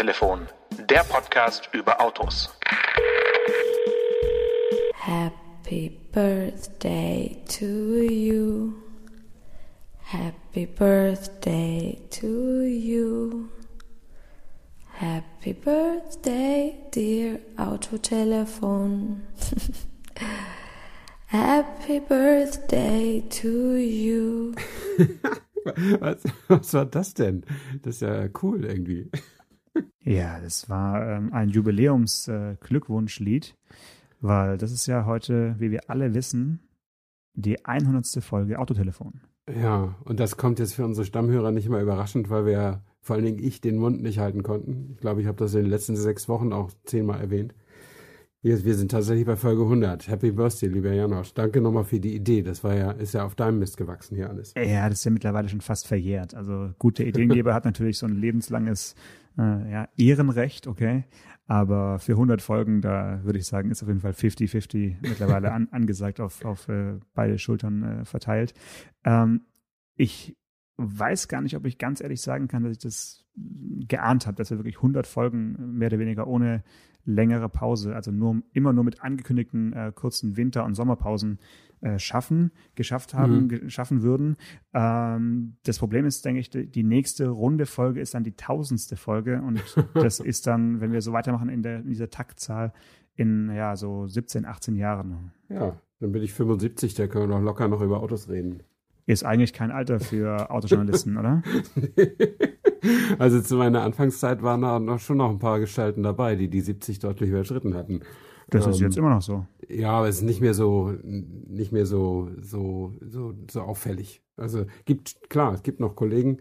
Autotelefon, der Podcast über Autos. Happy birthday to you. Happy birthday to you. Happy birthday, dear Autotelefon. Happy birthday to you. was, was war das denn? Das ist ja cool irgendwie. Ja, das war ähm, ein Jubiläums-Glückwunschlied, äh, weil das ist ja heute, wie wir alle wissen, die 100. Folge Autotelefon. Ja, und das kommt jetzt für unsere Stammhörer nicht mal überraschend, weil wir ja, vor allen Dingen ich, den Mund nicht halten konnten. Ich glaube, ich habe das in den letzten sechs Wochen auch zehnmal erwähnt. Wir, wir sind tatsächlich bei Folge 100. Happy Birthday, lieber Janosch. Danke nochmal für die Idee. Das war ja, ist ja auf deinem Mist gewachsen hier alles. Ja, das ist ja mittlerweile schon fast verjährt. Also gute Ideengeber hat natürlich so ein lebenslanges äh, ja, Ehrenrecht, okay. Aber für 100 Folgen, da würde ich sagen, ist auf jeden Fall 50-50 mittlerweile an, angesagt auf, auf äh, beide Schultern äh, verteilt. Ähm, ich weiß gar nicht, ob ich ganz ehrlich sagen kann, dass ich das geahnt habe, dass wir wirklich 100 Folgen mehr oder weniger ohne längere Pause, also nur immer nur mit angekündigten äh, kurzen Winter- und Sommerpausen äh, schaffen, geschafft haben, mhm. schaffen würden. Ähm, das Problem ist, denke ich, die, nächste runde Folge ist dann die tausendste Folge und das ist dann, wenn wir so weitermachen in, der, in dieser Taktzahl, in ja so 17, 18 Jahren. Ja, dann bin ich 75, da können wir noch locker noch über Autos reden. Ist eigentlich kein Alter für Autojournalisten, oder? Also zu meiner Anfangszeit waren da noch schon noch ein paar Gestalten dabei, die die 70 deutlich überschritten hatten. Das ist ähm, jetzt immer noch so. Ja, aber es ist nicht mehr so, nicht mehr so, so, so, so auffällig. Also gibt klar, es gibt noch Kollegen,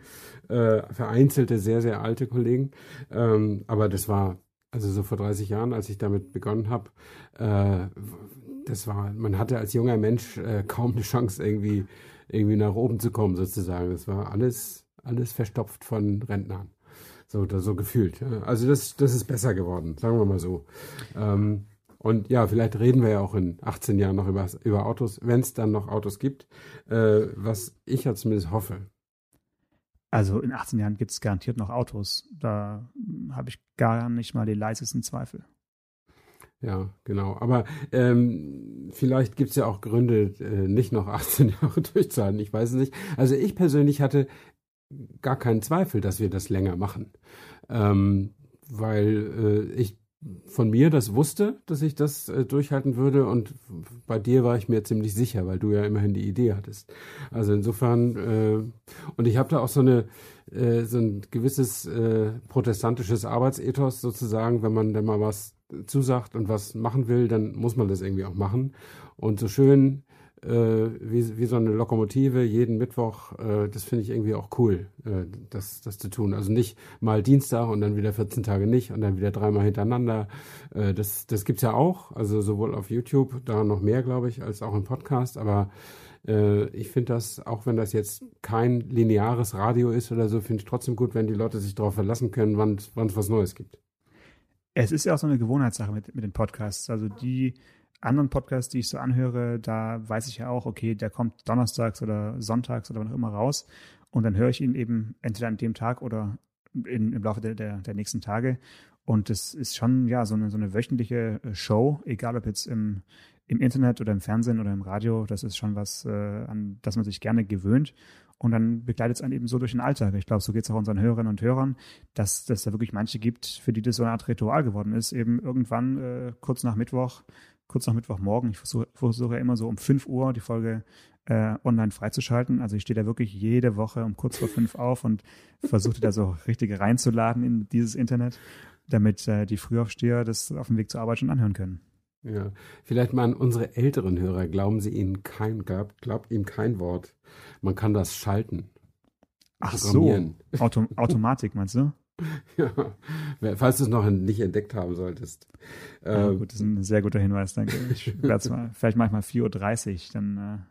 äh, vereinzelte sehr, sehr alte Kollegen, ähm, aber das war also so vor 30 Jahren, als ich damit begonnen habe, äh, das war, man hatte als junger Mensch äh, kaum eine Chance irgendwie irgendwie nach oben zu kommen sozusagen. Das war alles alles verstopft von Rentnern. So, so gefühlt. Also das, das ist besser geworden, sagen wir mal so. Ähm, und ja, vielleicht reden wir ja auch in 18 Jahren noch über, über Autos, wenn es dann noch Autos gibt, äh, was ich ja zumindest hoffe. Also in 18 Jahren gibt es garantiert noch Autos. Da habe ich gar nicht mal die leisesten Zweifel. Ja, genau. Aber ähm, vielleicht gibt es ja auch Gründe, äh, nicht noch 18 Jahre durchzuhalten. Ich weiß es nicht. Also ich persönlich hatte gar keinen Zweifel, dass wir das länger machen. Ähm, weil äh, ich von mir das wusste, dass ich das äh, durchhalten würde und bei dir war ich mir ziemlich sicher, weil du ja immerhin die Idee hattest. Also insofern äh, und ich habe da auch so eine äh, so ein gewisses äh, protestantisches Arbeitsethos sozusagen, wenn man dann mal was zusagt und was machen will, dann muss man das irgendwie auch machen. Und so schön äh, wie, wie so eine Lokomotive jeden Mittwoch, äh, das finde ich irgendwie auch cool, äh, das, das zu tun. Also nicht mal Dienstag und dann wieder 14 Tage nicht und dann wieder dreimal hintereinander. Äh, das das gibt's ja auch, also sowohl auf YouTube, da noch mehr, glaube ich, als auch im Podcast. Aber äh, ich finde das, auch wenn das jetzt kein lineares Radio ist oder so, finde ich trotzdem gut, wenn die Leute sich darauf verlassen können, wann es was Neues gibt. Es ist ja auch so eine Gewohnheitssache mit, mit den Podcasts. Also die anderen Podcasts, die ich so anhöre, da weiß ich ja auch, okay, der kommt donnerstags oder sonntags oder wann auch immer raus. Und dann höre ich ihn eben entweder an dem Tag oder in, im Laufe der, der, der nächsten Tage. Und das ist schon ja so eine, so eine wöchentliche äh, Show, egal ob jetzt im, im Internet oder im Fernsehen oder im Radio. Das ist schon was, äh, an das man sich gerne gewöhnt. Und dann begleitet es einen eben so durch den Alltag. Ich glaube, so geht es auch unseren Hörerinnen und Hörern, dass, dass da wirklich manche gibt, für die das so eine Art Ritual geworden ist, eben irgendwann äh, kurz nach Mittwoch kurz nach Mittwochmorgen. Ich versuche, versuche ja immer so um 5 Uhr die Folge äh, online freizuschalten. Also ich stehe da wirklich jede Woche um kurz vor fünf auf und versuche da so richtig reinzuladen in dieses Internet, damit äh, die Frühaufsteher das auf dem Weg zur Arbeit schon anhören können. Ja, vielleicht mal an unsere älteren Hörer. Glauben Sie ihnen kein, glaubt, glaubt ihm kein Wort. Man kann das schalten. Ach so, Auto, Automatik meinst du? Ja, falls du es noch nicht entdeckt haben solltest. Ja, ähm, gut, das ist ein sehr guter Hinweis, danke. Ich werde es mal, vielleicht mache ich mal 4.30 Uhr, dann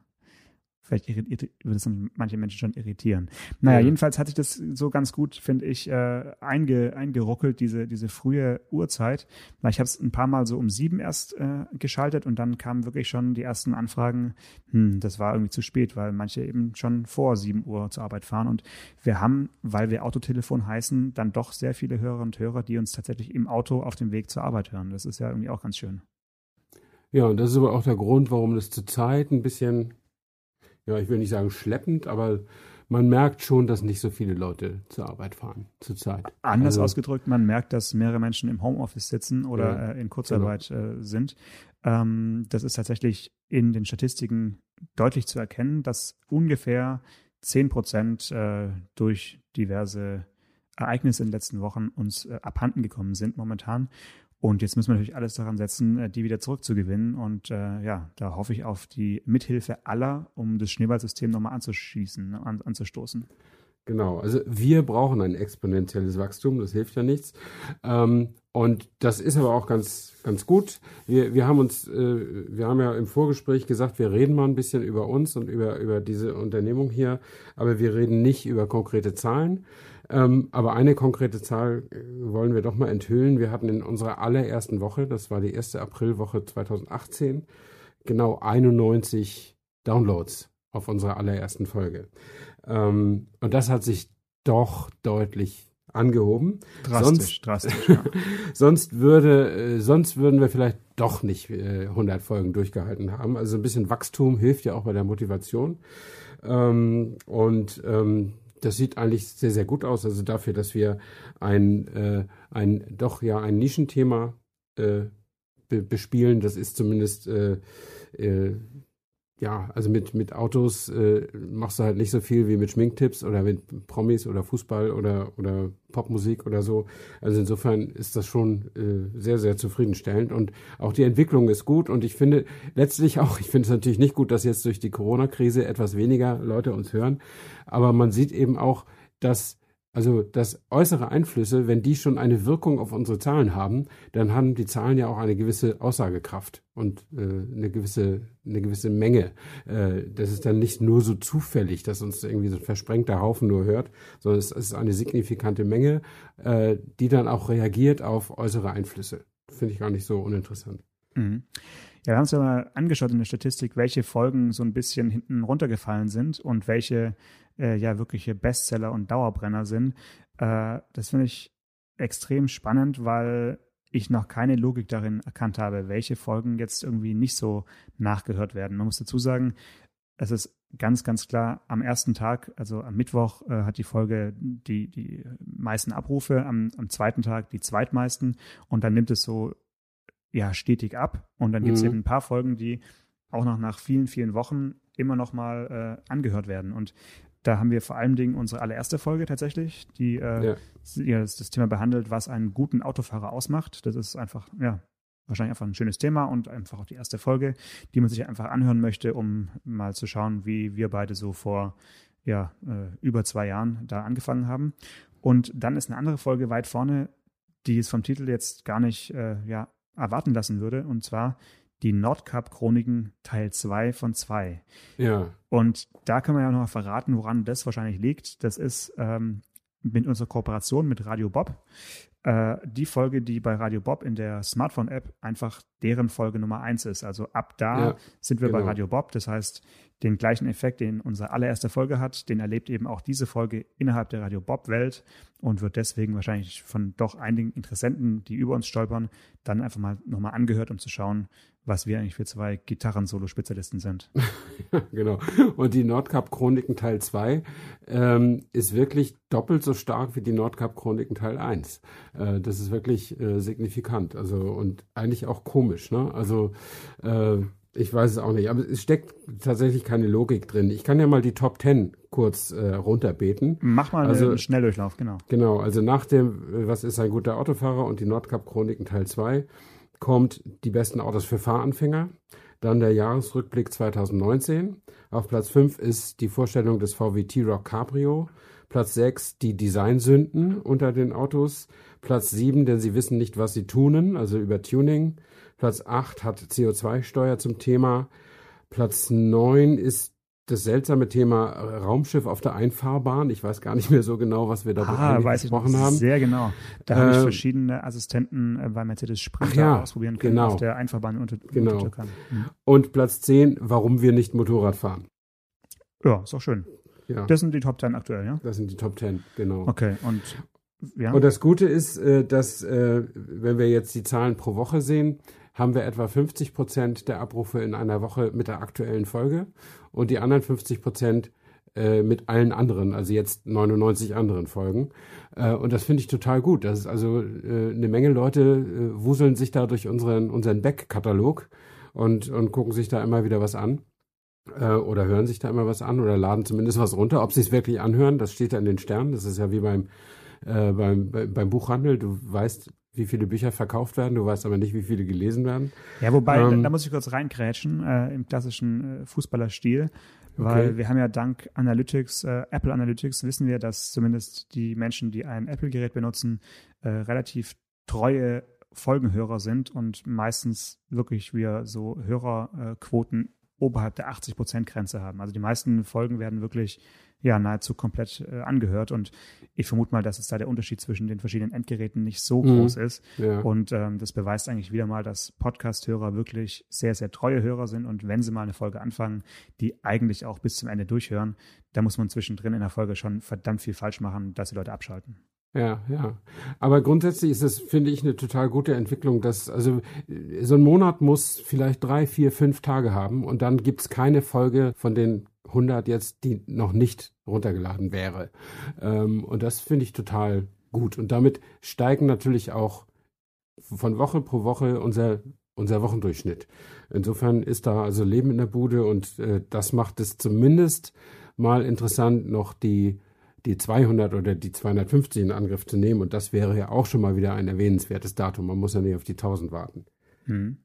vielleicht würde es manche Menschen schon irritieren. Naja, ja. jedenfalls hat sich das so ganz gut, finde ich, äh, einge, eingeruckelt, diese, diese frühe Uhrzeit. Weil ich habe es ein paar Mal so um sieben erst äh, geschaltet und dann kamen wirklich schon die ersten Anfragen, hm, das war irgendwie zu spät, weil manche eben schon vor sieben Uhr zur Arbeit fahren. Und wir haben, weil wir Autotelefon heißen, dann doch sehr viele Hörerinnen und Hörer, die uns tatsächlich im Auto auf dem Weg zur Arbeit hören. Das ist ja irgendwie auch ganz schön. Ja, und das ist aber auch der Grund, warum das zurzeit ein bisschen ja, ich will nicht sagen schleppend, aber man merkt schon, dass nicht so viele Leute zur Arbeit fahren zurzeit. Anders also, ausgedrückt, man merkt, dass mehrere Menschen im Homeoffice sitzen oder ja, äh, in Kurzarbeit genau. äh, sind. Ähm, das ist tatsächlich in den Statistiken deutlich zu erkennen, dass ungefähr 10 Prozent äh, durch diverse Ereignisse in den letzten Wochen uns äh, abhanden gekommen sind momentan. Und jetzt müssen wir natürlich alles daran setzen, äh, die wieder zurückzugewinnen. Und äh, ja, da hoffe ich auf die Mithilfe aller, um das Schneeballsystem nochmal anzuschießen, ne, an, anzustoßen. Genau, also wir brauchen ein exponentielles Wachstum, das hilft ja nichts. Ähm, und das ist aber auch ganz, ganz gut. Wir, wir haben uns, äh, wir haben ja im Vorgespräch gesagt, wir reden mal ein bisschen über uns und über, über diese Unternehmung hier, aber wir reden nicht über konkrete Zahlen. Ähm, aber eine konkrete Zahl äh, wollen wir doch mal enthüllen. Wir hatten in unserer allerersten Woche, das war die erste Aprilwoche 2018, genau 91 Downloads auf unserer allerersten Folge. Ähm, und das hat sich doch deutlich angehoben. Drastisch, sonst, drastisch. Ja. sonst würde, äh, sonst würden wir vielleicht doch nicht äh, 100 Folgen durchgehalten haben. Also ein bisschen Wachstum hilft ja auch bei der Motivation. Ähm, und ähm, das sieht eigentlich sehr, sehr gut aus. Also dafür, dass wir ein, äh, ein doch ja ein Nischenthema äh, be bespielen, das ist zumindest äh, äh, ja, also mit, mit Autos äh, machst du halt nicht so viel wie mit Schminktipps oder mit Promis oder Fußball oder, oder Popmusik oder so. Also insofern ist das schon äh, sehr, sehr zufriedenstellend und auch die Entwicklung ist gut und ich finde letztlich auch, ich finde es natürlich nicht gut, dass jetzt durch die Corona-Krise etwas weniger Leute uns hören, aber man sieht eben auch, dass also, dass äußere Einflüsse, wenn die schon eine Wirkung auf unsere Zahlen haben, dann haben die Zahlen ja auch eine gewisse Aussagekraft und äh, eine gewisse eine gewisse Menge. Äh, das ist dann nicht nur so zufällig, dass uns irgendwie so ein versprengter Haufen nur hört, sondern es ist eine signifikante Menge, äh, die dann auch reagiert auf äußere Einflüsse. Finde ich gar nicht so uninteressant. Mhm. Ja, wir haben uns ja mal angeschaut in der Statistik, welche Folgen so ein bisschen hinten runtergefallen sind und welche äh, ja wirkliche Bestseller und Dauerbrenner sind. Äh, das finde ich extrem spannend, weil ich noch keine Logik darin erkannt habe, welche Folgen jetzt irgendwie nicht so nachgehört werden. Man muss dazu sagen, es ist ganz, ganz klar, am ersten Tag, also am Mittwoch, äh, hat die Folge die, die meisten Abrufe, am, am zweiten Tag die zweitmeisten und dann nimmt es so ja stetig ab. Und dann gibt es mhm. eben ein paar Folgen, die auch noch nach vielen, vielen Wochen immer noch mal äh, angehört werden. Und da haben wir vor allen Dingen unsere allererste Folge tatsächlich, die äh, ja. das, das, Thema behandelt, was einen guten Autofahrer ausmacht. Das ist einfach, ja, wahrscheinlich einfach ein schönes Thema und einfach auch die erste Folge, die man sich einfach anhören möchte, um mal zu schauen, wie wir beide so vor ja, äh, über zwei Jahren da angefangen haben. Und dann ist eine andere Folge weit vorne, die es vom Titel jetzt gar nicht äh, ja, erwarten lassen würde. Und zwar die Nordkap-Chroniken Teil 2 von 2. Ja. Und da können wir ja noch mal verraten, woran das wahrscheinlich liegt. Das ist ähm, mit unserer Kooperation mit Radio Bob. Äh, die Folge, die bei Radio Bob in der Smartphone-App einfach deren Folge Nummer 1 ist. Also ab da ja, sind wir genau. bei Radio Bob. Das heißt, den gleichen Effekt, den unsere allererste Folge hat, den erlebt eben auch diese Folge innerhalb der Radio Bob-Welt und wird deswegen wahrscheinlich von doch einigen Interessenten, die über uns stolpern, dann einfach mal nochmal angehört, um zu schauen, was wir eigentlich für zwei Gitarren-Solo-Spezialisten sind. genau. Und die Nordkap-Chroniken Teil 2 ähm, ist wirklich doppelt so stark wie die Nordkap-Chroniken Teil 1. Äh, das ist wirklich äh, signifikant. Also und eigentlich auch komisch. Ne? Also äh, ich weiß es auch nicht, aber es steckt tatsächlich keine Logik drin. Ich kann ja mal die Top 10 kurz äh, runterbeten. Mach mal also, einen Schnelldurchlauf, genau. Genau, also nach dem, was ist ein guter Autofahrer und die Nordkap-Chroniken Teil 2 kommt die besten Autos für Fahranfänger. Dann der Jahresrückblick 2019. Auf Platz 5 ist die Vorstellung des VW T-Rock Cabrio. Platz 6 die Designsünden unter den Autos. Platz 7, denn sie wissen nicht, was sie tunen, also über Tuning. Platz 8 hat CO2-Steuer zum Thema. Platz 9 ist das seltsame Thema äh, Raumschiff auf der Einfahrbahn. Ich weiß gar nicht mehr so genau, was wir da Ah, weiß ich besprochen haben. sehr genau. Da habe ich Äh, verschiedene Assistenten äh, bei Mercedes Sprinter ja, ausprobieren können genau. auf der Einfahrbahn unter, Genau. Untertürkern. Mhm. Und Platz 10, warum wir nicht Motorrad fahren. Ja, ist doch schön. Ja, Das sind die Top 10 aktuell, ja? das sind die Top 10, genau. Okay, und ja, Und das Gute ist, äh, dass, äh, wenn wir jetzt die Zahlen pro Woche sehen, haben wir etwa 50 Prozent der Abrufe in einer Woche mit der aktuellen Folge und die anderen 50 Prozent äh, mit allen anderen, also jetzt 99 anderen Folgen. Äh, Und das finde ich total gut. Das ist also äh, eine Menge Leute äh, wuseln sich da durch unseren, unseren Back-Katalog und, und gucken sich da immer wieder was an. Äh, Oder hören sich da immer was an oder laden zumindest was runter. Ob sie es wirklich anhören, das steht ja in den Sternen. Das ist ja wie beim, äh, beim, bei- beim Buchhandel. Du weißt, wie viele Bücher verkauft werden, du weißt aber nicht, wie viele gelesen werden. Ja, wobei, Ähm, da, da muss ich kurz reinkrätschen, äh, im klassischen äh, Fußballerstil, weil Okay. wir haben ja dank Analytics, äh, Apple Analytics, wissen wir, dass zumindest die Menschen, die ein Apple-Gerät benutzen, äh, relativ treue Folgenhörer sind und meistens wirklich wir so Hörerquoten oberhalb der 80%-Grenze haben. Also die meisten Folgen werden wirklich ja nahezu komplett äh, angehört und ich vermute mal, dass es da der Unterschied zwischen den verschiedenen Endgeräten nicht so Mhm. groß ist. Ja. Und ähm, das beweist eigentlich wieder mal, dass Podcast-Hörer wirklich sehr, sehr treue Hörer sind. Und wenn sie mal eine Folge anfangen, die eigentlich auch bis zum Ende durchhören, da muss man zwischendrin in der Folge schon verdammt viel falsch machen, dass die Leute abschalten. Ja, ja. Aber grundsätzlich ist es, finde ich, eine total gute Entwicklung, dass, also so ein Monat muss vielleicht drei, vier, fünf Tage haben und dann gibt's keine Folge von den 100 jetzt, die noch nicht runtergeladen wäre. Ähm, und das finde ich total gut. Und damit steigen natürlich auch von Woche pro Woche unser, unser Wochendurchschnitt. Insofern ist da also Leben in der Bude und äh, das macht es zumindest mal interessant, noch die die 200 oder die 250 in Angriff zu nehmen. Und das wäre ja auch schon mal wieder ein erwähnenswertes Datum. Man muss ja nicht auf die 1000 warten. Mhm.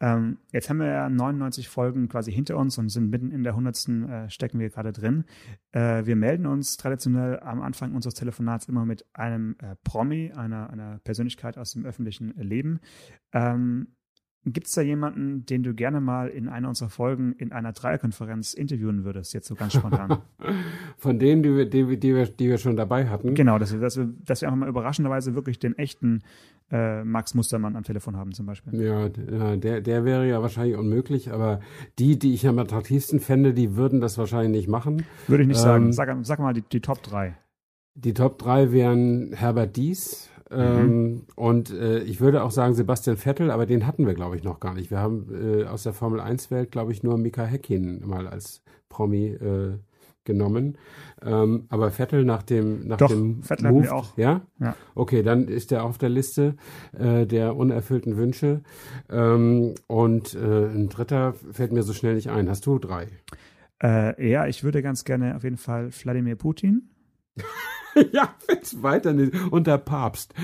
Ähm, jetzt haben wir ja 99 Folgen quasi hinter uns und sind mitten in der 100. Äh, stecken wir gerade drin. Äh, wir melden uns traditionell am Anfang unseres Telefonats immer mit einem äh, Promi, einer, einer Persönlichkeit aus dem öffentlichen Leben. Ähm, Gibt es da jemanden, den du gerne mal in einer unserer Folgen in einer Dreierkonferenz interviewen würdest, jetzt so ganz spontan? Von denen, die wir, die, die, wir, die wir schon dabei hatten. genau, dass wir, dass, wir, dass wir einfach mal überraschenderweise wirklich den echten äh, Max Mustermann am Telefon haben zum Beispiel. Ja, der, der wäre ja wahrscheinlich unmöglich, aber die, die ich am attraktivsten fände, die würden das wahrscheinlich nicht machen. Würde ich nicht sagen. Ähm, Sag, sag mal die, die Top 3. Die Top 3 wären Herbert Dies ähm, und äh, ich würde auch sagen Sebastian Vettel, aber den hatten wir, glaube ich, noch gar nicht. Wir haben äh, aus der Formel 1-Welt, glaube ich, nur Mika Häkkinen mal als Promi äh, genommen. Ähm, aber Vettel nach dem nach Doch, dem Vettel Move, auch. Ja? Ja. Okay, dann ist er auf der Liste äh, der unerfüllten Wünsche. Ähm, und äh, ein dritter fällt mir so schnell nicht ein. Hast du drei? Äh, ja, ich würde ganz gerne auf jeden Fall Wladimir Putin. ja, jetzt weiter nicht. Und der Papst.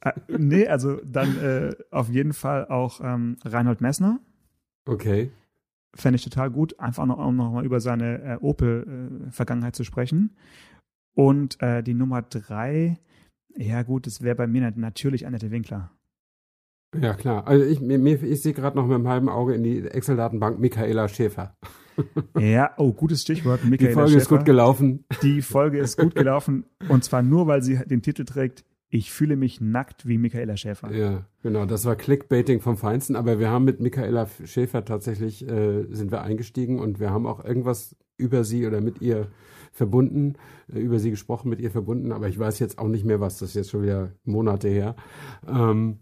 Äh, nee, also dann äh, auf jeden Fall auch ähm, Reinhold Messner. Okay. Fände ich total gut, einfach noch, um noch mal über seine äh, Opel-Vergangenheit zu sprechen. Und äh, die Nummer drei, ja gut, das wäre bei mir nat- natürlich Annette Winkler. Ja, klar. Also ich, mir, ich sehe gerade noch mit einem halben Auge in die Excel-Datenbank Michaela Schäfer. Ja, oh, gutes Stichwort. Die Michaela Folge ist Schäfer. gut gelaufen. Die Folge ist gut gelaufen und zwar nur, weil sie den Titel trägt, ich fühle mich nackt wie Michaela Schäfer. Ja, genau. Das war Clickbaiting vom Feinsten, aber wir haben mit Michaela Schäfer tatsächlich, äh, sind wir eingestiegen und wir haben auch irgendwas über sie oder mit ihr verbunden, äh, über sie gesprochen, mit ihr verbunden, aber ich weiß jetzt auch nicht mehr was, das ist jetzt schon wieder Monate her. Ähm,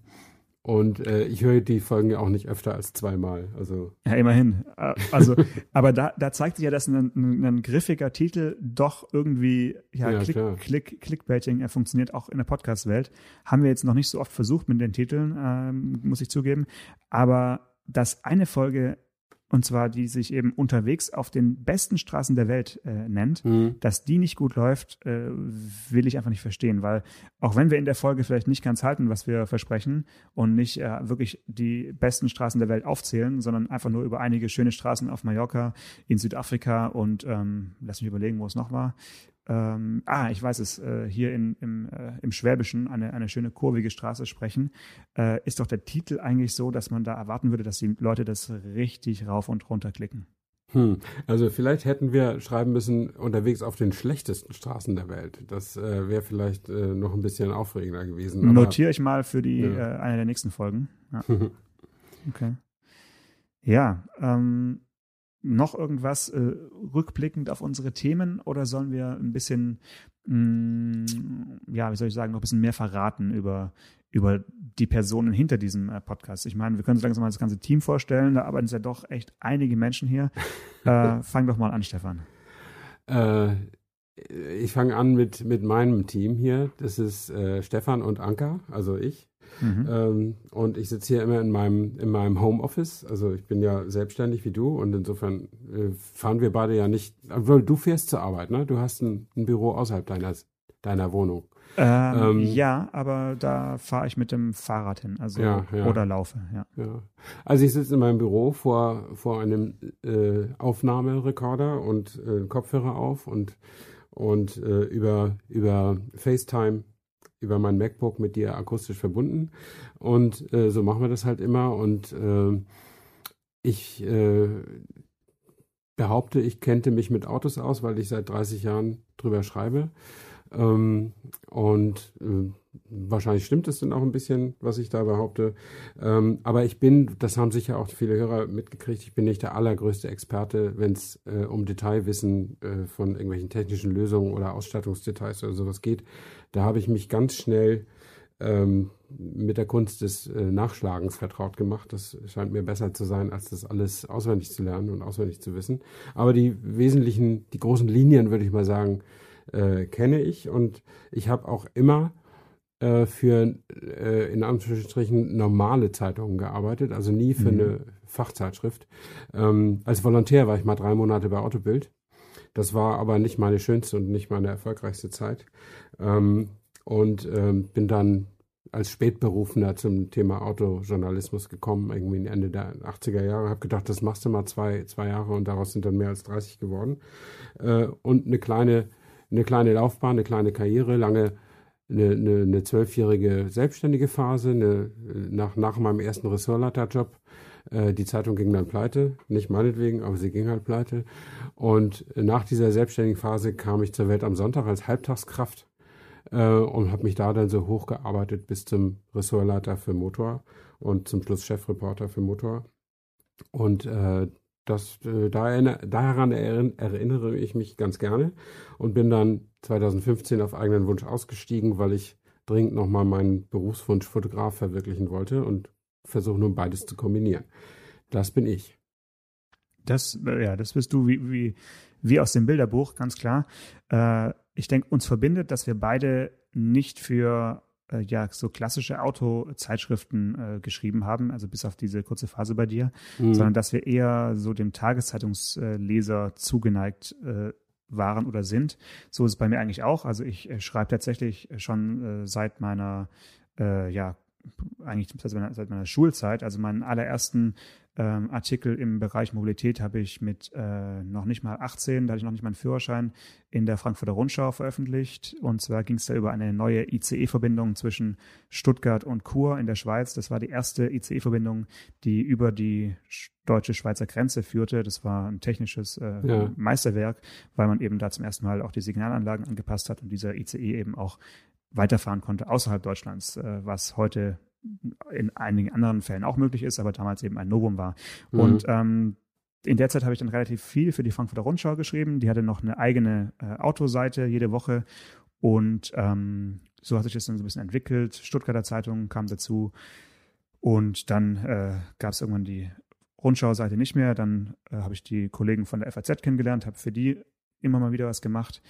und äh, ich höre die Folgen ja auch nicht öfter als zweimal. Also Ja, immerhin. Äh, Also, aber da, da zeigt sich ja, dass ein, ein, ein griffiger Titel doch irgendwie, ja, Ja, Click, klar. Click, Clickbaiting äh, funktioniert auch in der Podcast-Welt. Haben wir jetzt noch nicht so oft versucht mit den Titeln, ähm, muss ich zugeben. Aber dass eine Folge, und zwar die sich eben unterwegs auf den besten Straßen der Welt äh, nennt, hm, dass die nicht gut läuft, äh, will ich einfach nicht verstehen, weil auch wenn wir in der Folge vielleicht nicht ganz halten, was wir versprechen und nicht äh, wirklich die besten Straßen der Welt aufzählen, sondern einfach nur über einige schöne Straßen auf Mallorca, in Südafrika und ähm, lass mich überlegen, wo es noch war. Ähm, ah, ich weiß es, äh, hier in, im, äh, im Schwäbischen eine, eine schöne kurvige Straße sprechen, äh, ist doch der Titel eigentlich so, dass man da erwarten würde, dass die Leute das richtig rauf und runter klicken. Hm. Also vielleicht hätten wir schreiben müssen, unterwegs auf den schlechtesten Straßen der Welt. Das äh, wäre vielleicht äh, noch ein bisschen aufregender gewesen. Notiere ich mal für die Ja. äh, eine der nächsten Folgen. Ja. Okay. Ja, ähm, noch irgendwas äh, rückblickend auf unsere Themen oder sollen wir ein bisschen, mh, ja, wie soll ich sagen, noch ein bisschen mehr verraten über, über die Personen hinter diesem äh, Podcast? Ich meine, wir können uns langsam mal das ganze Team vorstellen, da arbeiten ja doch echt einige Menschen hier. äh, fang doch mal an, Stefan. Äh, ich fange an mit, mit meinem Team hier. Das ist äh, Stefan und Anka, also ich. Mhm. Ähm, und ich sitze hier immer in meinem, in meinem Homeoffice. Also ich bin ja selbstständig wie du und insofern äh, fahren wir beide ja nicht. Obwohl du fährst zur Arbeit, ne? Du hast ein, ein Büro außerhalb deiner, deiner Wohnung. Ähm, Ähm, ja, aber da fahre ich mit dem Fahrrad hin, also Ja, ja. oder laufe, ja. Ja. Also ich sitze in meinem Büro vor, vor einem äh, Aufnahmerekorder und äh, Kopfhörer auf und, und äh, über, über FaceTime, über mein MacBook mit dir akustisch verbunden. Und äh, so machen wir das halt immer. Und äh, ich äh, behaupte, ich kennte mich mit Autos aus, weil ich seit 30 Jahren drüber schreibe. Ähm, und äh, wahrscheinlich stimmt es dann auch ein bisschen, was ich da behaupte. Ähm, aber ich bin, das haben sicher auch viele Hörer mitgekriegt, ich bin nicht der allergrößte Experte, wenn es äh, um Detailwissen äh, von irgendwelchen technischen Lösungen oder Ausstattungsdetails oder sowas geht. Da habe ich mich ganz schnell ähm, mit der Kunst des äh, Nachschlagens vertraut gemacht. Das scheint mir besser zu sein, als das alles auswendig zu lernen und auswendig zu wissen. Aber die wesentlichen, die großen Linien, würde ich mal sagen, äh, kenne ich und ich habe auch immer äh, für äh, in Anführungsstrichen normale Zeitungen gearbeitet, also nie für Mhm. eine Fachzeitschrift. Ähm, als Volontär war ich mal drei Monate bei Autobild. Das war aber nicht meine schönste und nicht meine erfolgreichste Zeit. Ähm, und ähm, bin dann als Spätberufener zum Thema Autojournalismus gekommen, irgendwie Ende der 80er Jahre. Habe gedacht, das machst du mal zwei, zwei Jahre und daraus sind dann mehr als 30 geworden. Äh, und eine kleine, eine kleine Laufbahn, eine kleine Karriere, lange eine, eine, eine zwölfjährige selbstständige Phase, eine, nach, nach meinem ersten Ressortleiterjob. Äh, die Zeitung ging dann pleite, nicht meinetwegen, aber sie ging halt pleite. Und nach dieser selbstständigen Phase kam ich zur Welt am Sonntag als Halbtagskraft äh, und habe mich da dann so hochgearbeitet bis zum Ressortleiter für Motor und zum Schluss Chefreporter für Motor. Und äh, das, äh, daran erin- erinnere ich mich ganz gerne und bin dann 2015 auf eigenen Wunsch ausgestiegen, weil ich dringend nochmal meinen Berufswunsch Fotograf verwirklichen wollte und versuche nun beides zu kombinieren. Das bin ich. Das, äh, ja, das bist du wie, wie, wie aus dem Bilderbuch, ganz klar. Äh, ich denke, uns verbindet, dass wir beide nicht für äh, ja, so klassische Autozeitschriften äh, geschrieben haben, also bis auf diese kurze Phase bei dir, Mhm. sondern dass wir eher so dem Tageszeitungsleser zugeneigt äh, waren oder sind. So ist es bei mir eigentlich auch. Also ich äh, schreibe tatsächlich schon äh, seit meiner, äh, ja, eigentlich seit meiner, seit meiner Schulzeit, also meinen allerersten ähm, Artikel im Bereich Mobilität habe ich mit äh, noch nicht mal 18, da hatte ich noch nicht meinen Führerschein, in der Frankfurter Rundschau veröffentlicht. Und zwar ging es da über eine neue ICE-Verbindung zwischen Stuttgart und Chur in der Schweiz. Das war die erste ICE-Verbindung, die über die sch- deutsche-Schweizer Grenze führte. Das war ein technisches äh, Ja. Meisterwerk, weil man eben da zum ersten Mal auch die Signalanlagen angepasst hat und dieser ICE eben auch weiterfahren konnte außerhalb Deutschlands, äh, was heute in einigen anderen Fällen auch möglich ist, aber damals eben ein Novum war. Mhm. Und ähm, in der Zeit habe ich dann relativ viel für die Frankfurter Rundschau geschrieben. Die hatte noch eine eigene äh, Autoseite jede Woche. Und ähm, so hat sich das dann so ein bisschen entwickelt. Stuttgarter Zeitung kam dazu. Und dann äh, gab es irgendwann die Rundschau-Seite nicht mehr. Dann äh, habe ich die Kollegen von der FAZ kennengelernt, habe für die immer mal wieder was gemacht.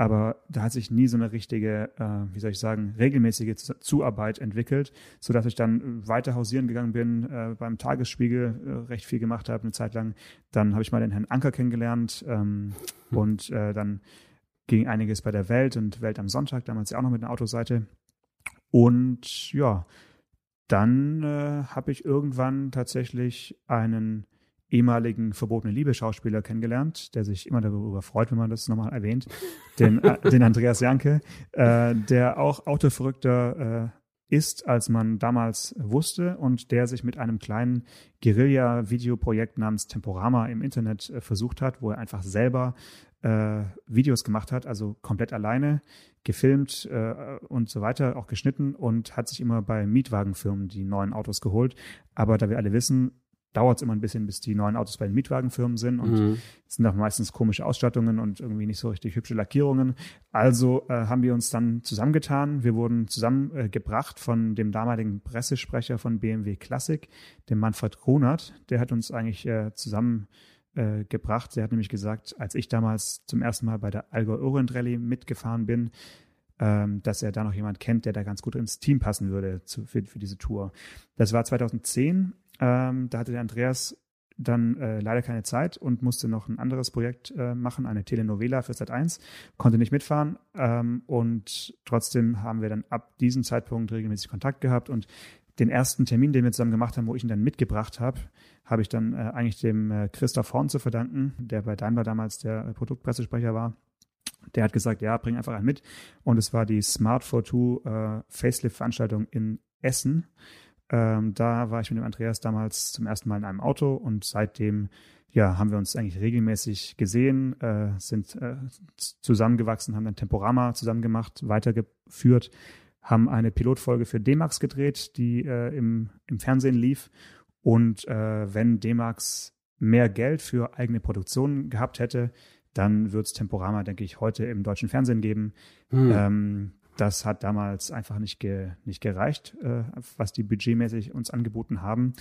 Aber da hat sich nie so eine richtige, äh, wie soll ich sagen, regelmäßige Zu- Zuarbeit entwickelt, sodass ich dann weiter hausieren gegangen bin, äh, beim Tagesspiegel äh, recht viel gemacht habe, eine Zeit lang. Dann habe ich mal den Herrn Anker kennengelernt ähm, und äh, dann ging einiges bei der Welt und Welt am Sonntag, damals ja auch noch mit einer Autoseite. Und ja, dann äh, habe ich irgendwann tatsächlich einen ehemaligen verbotene Liebe-Schauspieler kennengelernt, der sich immer darüber freut, wenn man das nochmal erwähnt, den, äh, den Andreas Janke, äh, der auch autoverrückter ist, als man damals wusste und der sich mit einem kleinen Guerilla-Videoprojekt namens Temporama im Internet äh, versucht hat, wo er einfach selber äh, Videos gemacht hat, also komplett alleine, gefilmt äh, und so weiter, auch geschnitten und hat sich immer bei Mietwagenfirmen die neuen Autos geholt. Aber da wir alle wissen, dauert es immer ein bisschen, bis die neuen Autos bei den Mietwagenfirmen sind und mhm. es sind auch meistens komische Ausstattungen und irgendwie nicht so richtig hübsche Lackierungen. Also äh, haben wir uns dann zusammengetan. Wir wurden zusammengebracht äh, von dem damaligen Pressesprecher von BMW Classic, dem Manfred Kronert. Der hat uns eigentlich äh, zusammen äh, gebracht. Der hat nämlich gesagt, als ich damals zum ersten Mal bei der Allgäu Orient Rallye mitgefahren bin, ähm, dass er da noch jemand kennt, der da ganz gut ins Team passen würde zu, für, für diese Tour. Das war 2010 ähm, da hatte der Andreas dann äh, leider keine Zeit und musste noch ein anderes Projekt äh, machen, eine Telenovela für Sat 1, konnte nicht mitfahren ähm, und trotzdem haben wir dann ab diesem Zeitpunkt regelmäßig Kontakt gehabt und den ersten Termin, den wir zusammen gemacht haben, wo ich ihn dann mitgebracht habe, habe ich dann äh, eigentlich dem äh, Christoph Horn zu verdanken, der bei Daimler damals der äh, Produktpressesprecher war. Der hat gesagt, ja, bring einfach einen mit. Und es war die Smart 42 äh, Facelift-Veranstaltung in Essen. Ähm, da war ich mit dem Andreas damals zum ersten Mal in einem Auto und seitdem ja, haben wir uns eigentlich regelmäßig gesehen, äh, sind äh, zusammengewachsen, haben dann Temporama zusammen gemacht, weitergeführt, haben eine Pilotfolge für D-Max gedreht, die äh, im, im Fernsehen lief. Und äh, wenn D-Max mehr Geld für eigene Produktionen gehabt hätte, dann wird es Temporama, denke ich, heute im deutschen Fernsehen geben. Hm. Ähm, das hat damals einfach nicht, ge, nicht gereicht, äh, was die budgetmäßig uns angeboten haben.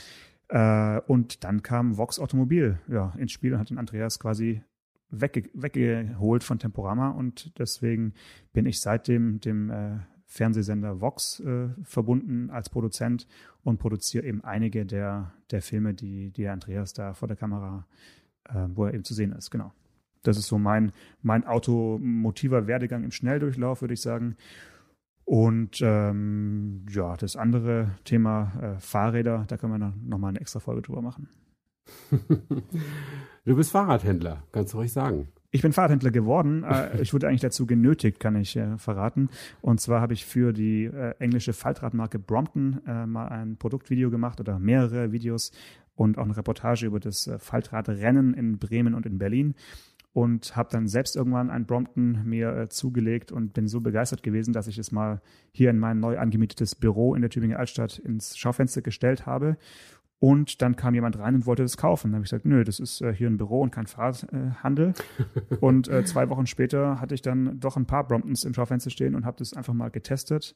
Äh, und dann kam Vox Automobil ja, ins Spiel und hat den Andreas quasi wegge weggeholt von Temporama. Und deswegen bin ich seitdem dem äh, Fernsehsender Vox äh, verbunden als Produzent und produziere eben einige der, der Filme, die, die Andreas da vor der Kamera, äh, wo er eben zu sehen ist. Genau. Das ist so mein, mein automotiver Werdegang im Schnelldurchlauf, würde ich sagen. Und ähm, ja, das andere Thema äh, Fahrräder, da können wir noch, noch mal eine extra Folge drüber machen. du bist Fahrradhändler, kannst du ruhig sagen. Ich bin Fahrradhändler geworden. Äh, ich wurde eigentlich dazu genötigt, kann ich äh, verraten. Und zwar habe ich für die äh, englische Faltradmarke Brompton mal ein Produktvideo gemacht oder mehrere Videos und auch eine Reportage über das Faltradrennen in Bremen und in Berlin und habe dann selbst irgendwann ein Brompton mir äh, zugelegt und bin so begeistert gewesen, dass ich es mal hier in mein neu angemietetes Büro in der Tübinger Altstadt ins Schaufenster gestellt habe. Und dann kam jemand rein und wollte das kaufen. Dann habe ich gesagt, nö, das ist äh, hier ein Büro und kein Fahrradhandel. und äh, zwei Wochen später hatte ich dann doch ein paar Bromptons im Schaufenster stehen und habe das einfach mal getestet.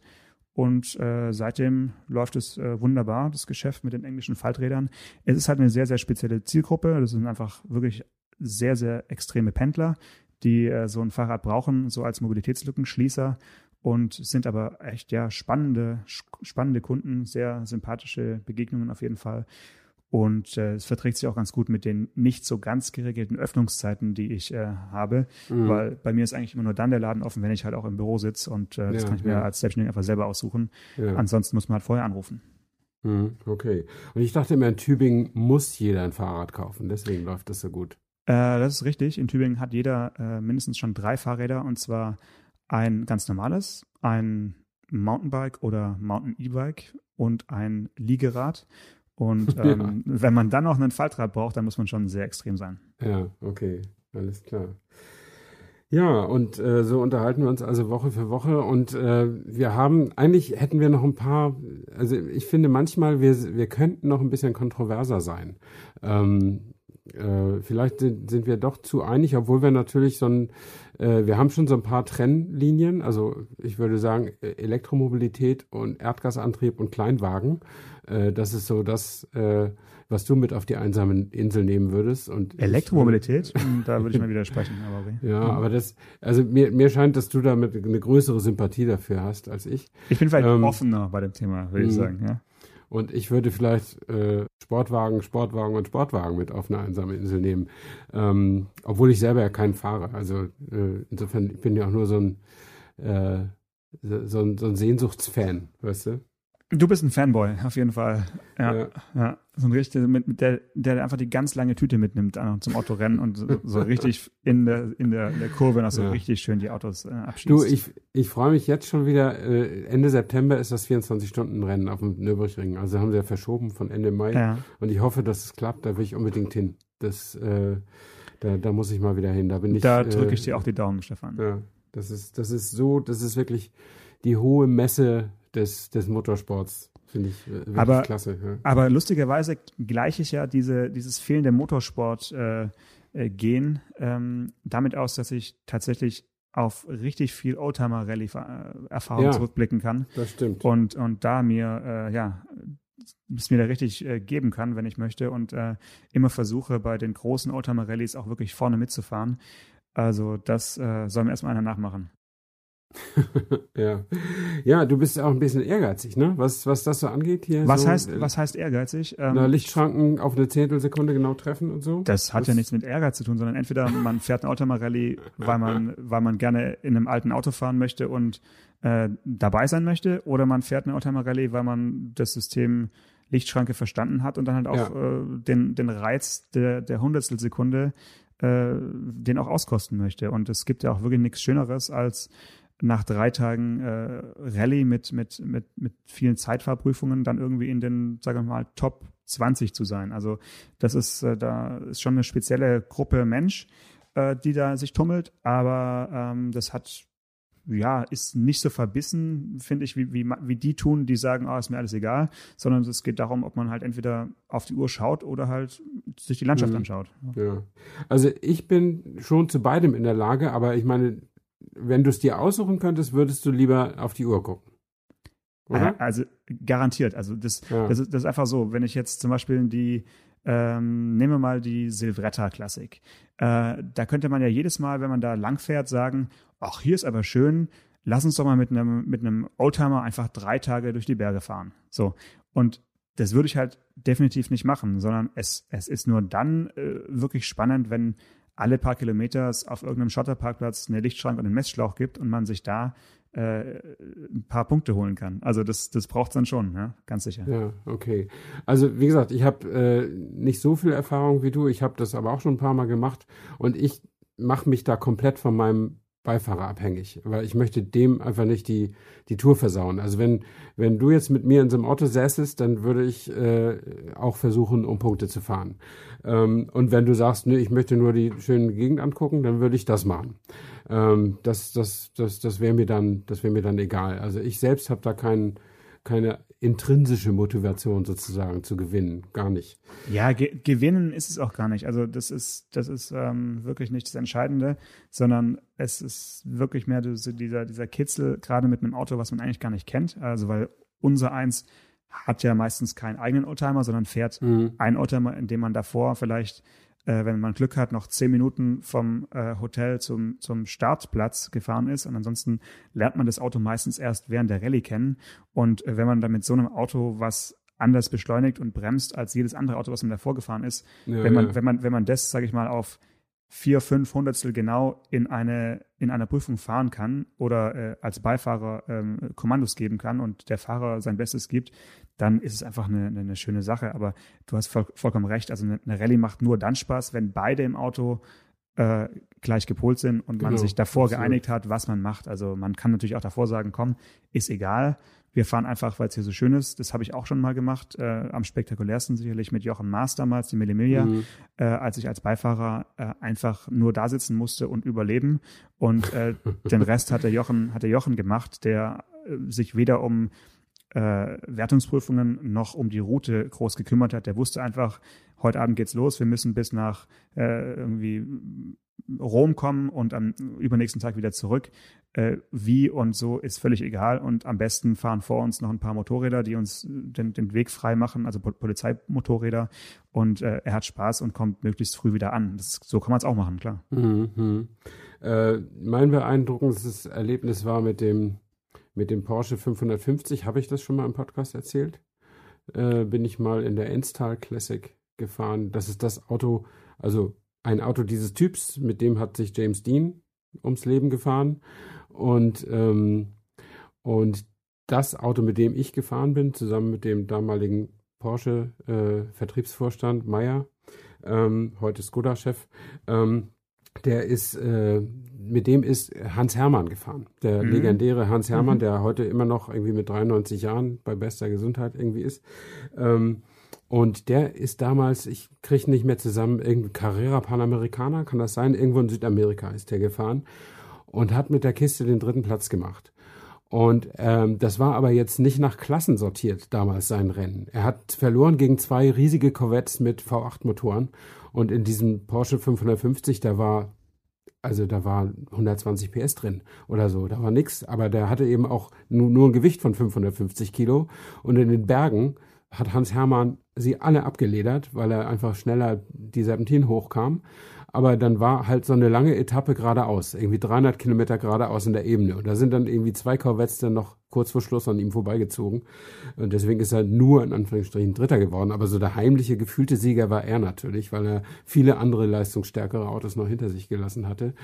Und äh, seitdem läuft es äh, wunderbar, das Geschäft mit den englischen Falträdern. Es ist halt eine sehr, sehr spezielle Zielgruppe. Das sind einfach wirklich sehr, sehr extreme Pendler, die äh, so ein Fahrrad brauchen, so als Mobilitätslückenschließer und sind aber echt ja spannende, spannende Kunden, sehr sympathische Begegnungen auf jeden Fall. Und äh, es verträgt sich auch ganz gut mit den nicht so ganz geregelten Öffnungszeiten, die ich äh, habe, mhm. weil bei mir ist eigentlich immer nur dann der Laden offen, wenn ich halt auch im Büro sitze und äh, das ja, kann ich mir ja. als Selbstständiger einfach selber aussuchen. Ja. Ansonsten muss man halt vorher anrufen. Mhm, okay. Und ich dachte immer, in Tübingen muss jeder ein Fahrrad kaufen, deswegen läuft das so gut. Äh, das ist richtig. In Tübingen hat jeder äh, mindestens schon drei Fahrräder und zwar ein ganz normales, ein Mountainbike oder Mountain E-Bike und ein Liegerad. Und ähm, ja. wenn man dann noch einen Faltrad braucht, dann muss man schon sehr extrem sein. Ja, okay, alles klar. Ja, und äh, so unterhalten wir uns also Woche für Woche und äh, wir haben, eigentlich hätten wir noch ein paar, also ich finde manchmal, wir, wir könnten noch ein bisschen kontroverser sein. Ähm, äh, vielleicht sind, sind wir doch zu einig, obwohl wir natürlich so ein, äh, wir haben schon so ein paar Trennlinien. Also ich würde sagen, äh, Elektromobilität und Erdgasantrieb und Kleinwagen. Äh, das ist so das, äh, was du mit auf die einsamen Insel nehmen würdest. Und Elektromobilität? Hm, da würde ich mal widersprechen. Aber okay. Ja, aber das, also mir, mir scheint, dass du damit eine größere Sympathie dafür hast als ich. Ich bin vielleicht ähm, offener bei dem Thema, würde ich hm. sagen. Ja. Und ich würde vielleicht äh, Sportwagen, Sportwagen und Sportwagen mit auf eine einsame Insel nehmen. Ähm, obwohl ich selber ja keinen fahre. Also äh, insofern ich bin ja auch nur so ein, äh, so, ein, so ein Sehnsuchtsfan, weißt du? Du bist ein Fanboy, auf jeden Fall. Ja, Ja. ja. So ein richtig, mit, mit der, der einfach die ganz lange Tüte mitnimmt äh, zum Autorennen und so, so richtig in der, in der, in der Kurve noch so Ja. richtig schön die Autos äh, abschießt. Du, ich, ich freue mich jetzt schon wieder. Äh, Ende September ist das 24-Stunden-Rennen auf dem Nürburgring. Also haben sie ja verschoben von Ende Mai. ja. Und ich hoffe, dass es klappt. Da will ich unbedingt hin. Das, äh, da, da muss ich mal wieder hin. Da bin ich. Da äh, drücke ich dir auch die Daumen, Stefan. Ja, das ist, das ist so, das ist wirklich die hohe Messe des, des Motorsports. Finde ich äh, wirklich Aber- klasse. Ja. Aber lustigerweise gleiche ich ja diese, dieses fehlende Motorsport äh, äh, gehen ähm, damit aus, dass ich tatsächlich auf richtig viel Oldtimer-Rallye-Erfahrung Ja. zurückblicken kann Das stimmt. und, und da mir, äh, ja, es mir da richtig äh, geben kann, wenn ich möchte und äh, immer versuche, bei den großen Oldtimer-Rallyes auch wirklich vorne mitzufahren. Also das äh, soll mir erstmal einer nachmachen. ja. ja, du bist auch ein bisschen ehrgeizig, ne? Was, was das so angeht hier. Was so, heißt, äh, was heißt ehrgeizig? Ähm, Na, Lichtschranken auf eine Zehntelsekunde genau treffen und so? Das hat ja nichts mit Ehrgeiz zu tun, sondern entweder man fährt eine Oldtimer-Rallye, weil man, weil man gerne in einem alten Auto fahren möchte und äh, dabei sein möchte, oder man fährt eine Oldtimer-Rallye, weil man das System Lichtschranke verstanden hat und dann halt auch äh, den, den Reiz der, der Hundertstelsekunde äh, den auch auskosten möchte. Und es gibt ja auch wirklich nichts Schöneres, als nach drei Tagen äh, Rallye mit, mit, mit, mit vielen Zeitfahrprüfungen dann irgendwie in den, sagen wir mal, Top 20 zu sein. Also das ist, äh, da ist schon eine spezielle Gruppe Mensch, äh, die da sich tummelt, aber ähm, das hat ja, ist nicht so verbissen, finde ich, wie, wie, wie die tun, die sagen, ah, ist mir alles egal, sondern es geht darum, ob man halt entweder auf die Uhr schaut oder halt sich die Landschaft Mhm. anschaut. Ja. Also ich bin schon zu beidem in der Lage, aber ich meine, wenn du es dir aussuchen könntest, würdest du lieber auf die Uhr gucken. Oder? Äh, Also garantiert. Also das, Ja. das, ist, das ist einfach so. Wenn ich jetzt zum Beispiel die, ähm, nehmen wir mal die Silvretta Klassik. Äh, da könnte man ja jedes Mal, wenn man da langfährt, sagen, ach, hier ist aber schön, lass uns doch mal mit einem, mit einem Oldtimer einfach drei Tage durch die Berge fahren. So. Und das würde ich halt definitiv nicht machen, sondern es, es ist nur dann äh, wirklich spannend, wenn alle paar Kilometer auf irgendeinem Schotterparkplatz eine Lichtschrank und einen Messschlauch gibt und man sich da äh, ein paar Punkte holen kann. Also das, das braucht es dann schon, ja? ganz sicher. Ja, okay. Also wie gesagt, ich habe äh, nicht so viel Erfahrung wie du. Ich habe das aber auch schon ein paar Mal gemacht und ich mache mich da komplett von meinem Beifahrer abhängig, weil ich möchte dem einfach nicht die, die Tour versauen. Also wenn, wenn du jetzt mit mir in so einem Auto säßest, dann würde ich äh, auch versuchen, um Punkte zu fahren. Ähm, und wenn du sagst, nee, ich möchte nur die schöne Gegend angucken, dann würde ich das machen. Ähm, das das, das, das wäre mir dann, das wäre mir dann egal. Also ich selbst habe da keinen keine intrinsische Motivation sozusagen zu gewinnen, gar nicht. Ja, ge gewinnen ist es auch gar nicht. Also das ist, das ist ähm, wirklich nicht das Entscheidende, sondern es ist wirklich mehr dieser, dieser Kitzel, gerade mit einem Auto, was man eigentlich gar nicht kennt. Also weil unser eins hat ja meistens keinen eigenen Oldtimer, sondern fährt Mhm. ein Oldtimer, in dem man davor vielleicht, äh, wenn man Glück hat, noch zehn Minuten vom äh, Hotel zum, zum Startplatz gefahren ist. Und ansonsten lernt man das Auto meistens erst während der Rallye kennen. Und äh, wenn man dann mit so einem Auto, was anders beschleunigt und bremst als jedes andere Auto, was man davor gefahren ist, Ja, wenn man, ja. wenn man, wenn man das, sage ich mal, auf vier, fünf Hundertstel genau in eine in einer Prüfung fahren kann oder äh, als Beifahrer ähm, Kommandos geben kann und der Fahrer sein Bestes gibt, dann ist es einfach eine, eine, schöne Sache. Aber du hast voll, vollkommen recht. Also eine, eine Rallye macht nur dann Spaß, wenn beide im Auto äh, gleich gepolt sind und man Genau, sich davor absolut. geeinigt hat, was man macht. Also man kann natürlich auch davor sagen, komm, ist egal. Wir fahren einfach, weil es hier so schön ist. Das habe ich auch schon mal gemacht. Äh, am spektakulärsten sicherlich mit Jochen Maas damals, die Millimilia, Mhm. äh, als ich als Beifahrer äh, einfach nur da sitzen musste und überleben. Und äh, den Rest hat der Jochen, hat der Jochen gemacht, der äh, sich weder um äh, Wertungsprüfungen noch um die Route groß gekümmert hat. Der wusste einfach, heute Abend geht's los, wir müssen bis nach äh, irgendwie Rom kommen und am übernächsten Tag wieder zurück. Äh, wie und so ist völlig egal. Und am besten fahren vor uns noch ein paar Motorräder, die uns den, den Weg frei machen, also Po- Polizeimotorräder. Und äh, er hat Spaß und kommt möglichst früh wieder an. Das, so kann man es auch machen, klar. Mhm. Äh, mein beeindruckendes Erlebnis war mit dem, mit dem Porsche 550. Habe ich das schon mal im Podcast erzählt? Äh, bin ich mal in der Enstal Classic gefahren. Das ist das Auto, also ein Auto dieses Typs, mit dem hat sich James Dean ums Leben gefahren. Und, ähm, und das Auto, mit dem ich gefahren bin, zusammen mit dem damaligen Porsche-Vertriebsvorstand äh, Meyer, ähm, heute Skoda-Chef, ähm, der ist, äh, mit dem ist Hans Hermann gefahren. Der mhm. legendäre Hans Hermann, mhm. der heute immer noch irgendwie mit 93 Jahren bei bester Gesundheit irgendwie ist. Ähm, und der ist damals, ich kriege nicht mehr zusammen, irgendein Carrera Panamericana, kann das sein? Irgendwo in Südamerika ist der gefahren und hat mit der Kiste den dritten Platz gemacht. Und ähm, das war aber jetzt nicht nach Klassen sortiert damals sein Rennen. Er hat verloren gegen zwei riesige Corvettes mit V8-Motoren. Und in diesem Porsche 550, da war also da war 120 PS drin oder so, da war nix, aber der hatte eben auch nur, nur ein Gewicht von 550 Kilo und in den Bergen hat Hans Hermann sie alle abgeledert, weil er einfach schneller die Serpentin hochkam aber dann war halt so eine lange Etappe geradeaus, irgendwie 300 Kilometer geradeaus in der Ebene. Und da sind dann irgendwie zwei Corvettes dann noch kurz vor Schluss an ihm vorbeigezogen. Und deswegen ist er nur in Anführungsstrichen Dritter geworden. Aber so der heimliche, gefühlte Sieger war er natürlich, weil er viele andere leistungsstärkere Autos noch hinter sich gelassen hatte.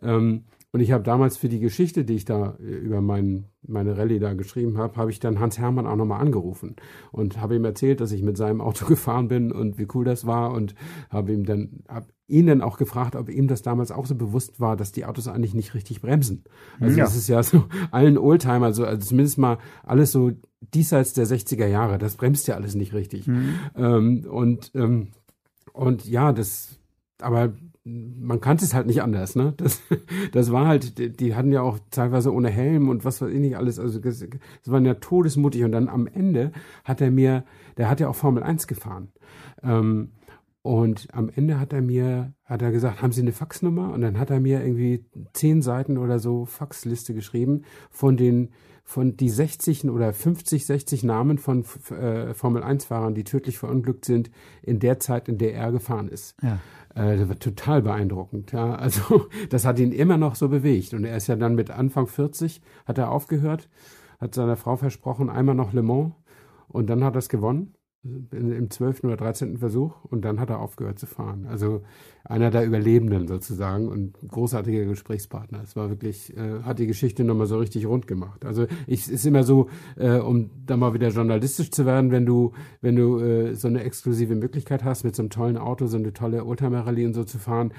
Ähm, und ich habe damals für die Geschichte, die ich da äh, über mein, meine Rallye da geschrieben habe, habe ich dann Hans Hermann auch nochmal angerufen und habe ihm erzählt, dass ich mit seinem Auto gefahren bin und wie cool das war und habe ihm dann, hab ihn dann auch gefragt, ob ihm das damals auch so bewusst war, dass die Autos eigentlich nicht richtig bremsen. Also ja. das ist ja so allen Oldtimer, so, also zumindest mal alles so diesseits der 60er Jahre, das bremst ja alles nicht richtig. Mhm. Ähm, und, ähm, und ja, das, aber man kannte es halt nicht anders, ne? Das, das war halt, die, die hatten ja auch teilweise ohne Helm und was weiß ich nicht alles, also das, das waren ja todesmutig und dann am Ende hat er mir, der hat ja auch Formel 1 gefahren. Ähm, und am Ende hat er mir, hat er gesagt, haben Sie eine Faxnummer? Und dann hat er mir irgendwie zehn Seiten oder so Faxliste geschrieben von den, von die 60 oder 50, 60 Namen von äh, Formel 1 Fahrern, die tödlich verunglückt sind in der Zeit, in der er gefahren ist. Ja. Äh, das war total beeindruckend. Ja. Also das hat ihn immer noch so bewegt. Und er ist ja dann mit Anfang 40, hat er aufgehört, hat seiner Frau versprochen, einmal noch Le Mans. Und dann hat er es gewonnen im 12. oder 13. Versuch und dann hat er aufgehört zu fahren. Also einer der Überlebenden sozusagen und großartiger Gesprächspartner. Es war wirklich, äh, hat die Geschichte nochmal so richtig rund gemacht. Also ich ist immer so, äh, um da mal wieder journalistisch zu werden, wenn du, wenn du äh, so eine exklusive Möglichkeit hast, mit so einem tollen Auto so eine tolle Oldtimer-Rallye und so zu fahren,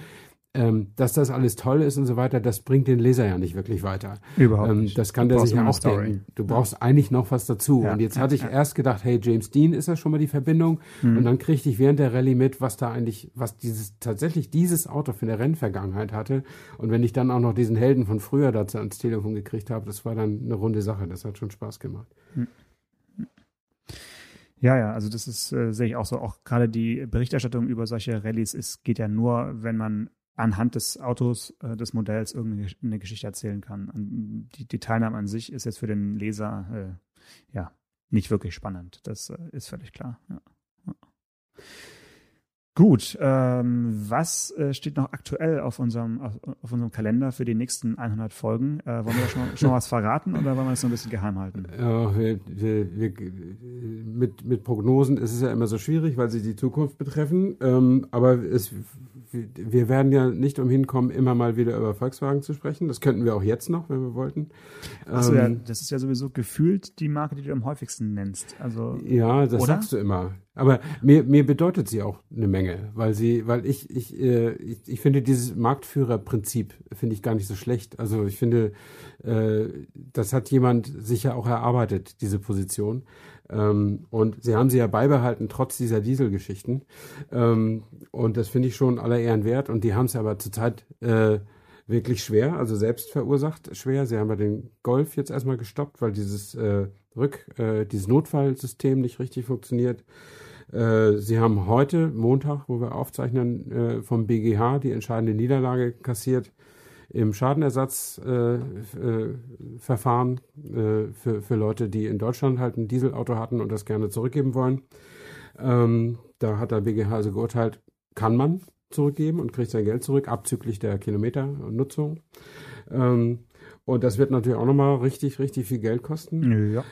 ähm, dass das alles toll ist und so weiter, das bringt den Leser ja nicht wirklich weiter. Überhaupt ähm, nicht. Das kann du der sich ja auch denken. Du brauchst ja. eigentlich noch was dazu. Ja, und jetzt hatte ich erst gedacht, hey, James Dean ist ja schon mal die Verbindung. Mhm. Und dann kriegte ich während der Rallye mit, was da eigentlich, was dieses, tatsächlich dieses Auto für eine Rennvergangenheit hatte. Und wenn ich dann auch noch diesen Helden von früher dazu ans Telefon gekriegt habe, das war dann eine runde Sache. Das hat schon Spaß gemacht. Mhm. Ja, ja, also das ist, äh, sehe ich auch so. Auch gerade die Berichterstattung über solche Rallyes ist, geht ja nur, wenn man anhand des Autos, äh, des Modells irgendeine Geschichte erzählen kann. Und die, die Teilnahme an sich ist jetzt für den Leser äh, ja nicht wirklich spannend. Das äh, ist völlig klar. Ja. Gut, ähm, was äh, steht noch aktuell auf unserem, auf, auf, unserem Kalender für die nächsten 100 Folgen? Äh, wollen wir schon, schon was verraten oder wollen wir das so ein bisschen geheim halten? Ja, wir, wir, wir, mit, mit Prognosen ist es ja immer so schwierig, weil sie die Zukunft betreffen. Ähm, aber es wir werden ja nicht umhin kommen, immer mal wieder über Volkswagen zu sprechen. Das könnten wir auch jetzt noch, wenn wir wollten. Achso, ähm, ja, das ist ja sowieso gefühlt die Marke, die du am häufigsten nennst. Also, ja, das oder? sagst du immer. Aber mir, mir bedeutet sie auch eine Menge, weil sie, weil ich, ich, äh, ich, ich finde dieses Marktführerprinzip finde ich gar nicht so schlecht. Also ich finde, äh, das hat jemand sicher auch erarbeitet, diese Position. Ähm, und sie haben sie ja beibehalten, trotz dieser Dieselgeschichten. Ähm, und das finde ich schon aller Ehren wert. Und die haben es aber zurzeit äh, wirklich schwer, also selbst verursacht schwer. Sie haben ja den Golf jetzt erstmal gestoppt, weil dieses äh, Rück, äh, dieses Notfallsystem nicht richtig funktioniert. Äh, sie haben heute, Montag, wo wir aufzeichnen, äh, vom BGH die entscheidende Niederlage kassiert im Schadenersatzverfahren äh, äh, für, für Leute, die in Deutschland halt ein Dieselauto hatten und das gerne zurückgeben wollen. Ähm, da hat der BGH also geurteilt, kann man zurückgeben und kriegt sein Geld zurück, abzüglich der Kilometernutzung. Ähm, und das wird natürlich auch nochmal richtig, richtig viel Geld kosten. Ja.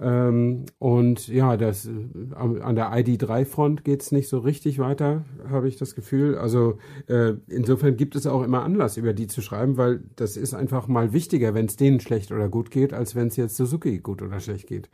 Ähm, und ja, das an der ID3-Front geht es nicht so richtig weiter, habe ich das Gefühl. Also äh, insofern gibt es auch immer Anlass, über die zu schreiben, weil das ist einfach mal wichtiger, wenn es denen schlecht oder gut geht, als wenn es jetzt Suzuki gut oder schlecht geht.